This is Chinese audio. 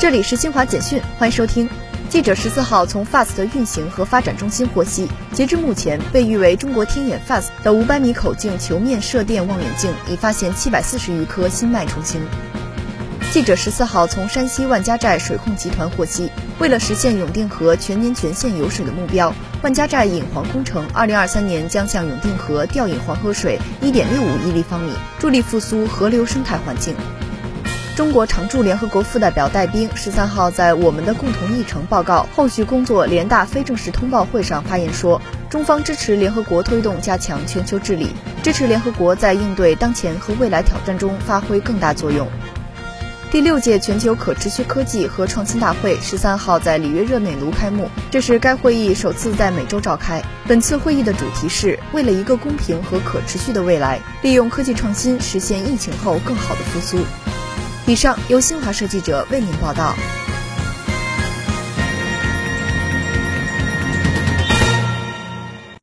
这里是新华简讯，欢迎收听。记者十四号从 FAST 运行和发展中心获悉，截至目前，被誉为中国天眼 FAST 的五百米口径球面射电望远镜已发现七百四十余颗新脉冲星。记者十四号从山西万家寨水控集团获悉，为了实现永定河全年全线有水的目标，万家寨引黄工程二零二三年将向永定河调引黄河水一点六五亿立方米，助力复苏河流生态环境。中国常驻联合国副代表戴兵十三号在我们的共同议程报告后续工作联大非正式通报会上发言说，中方支持联合国推动加强全球治理，支持联合国在应对当前和未来挑战中发挥更大作用。第六届全球可持续科技和创新大会十三号在里约热内卢开幕，这是该会议首次在美洲召开。本次会议的主题是为了一个公平和可持续的未来，利用科技创新实现疫情后更好的复苏。以上由新华社记者为您报道。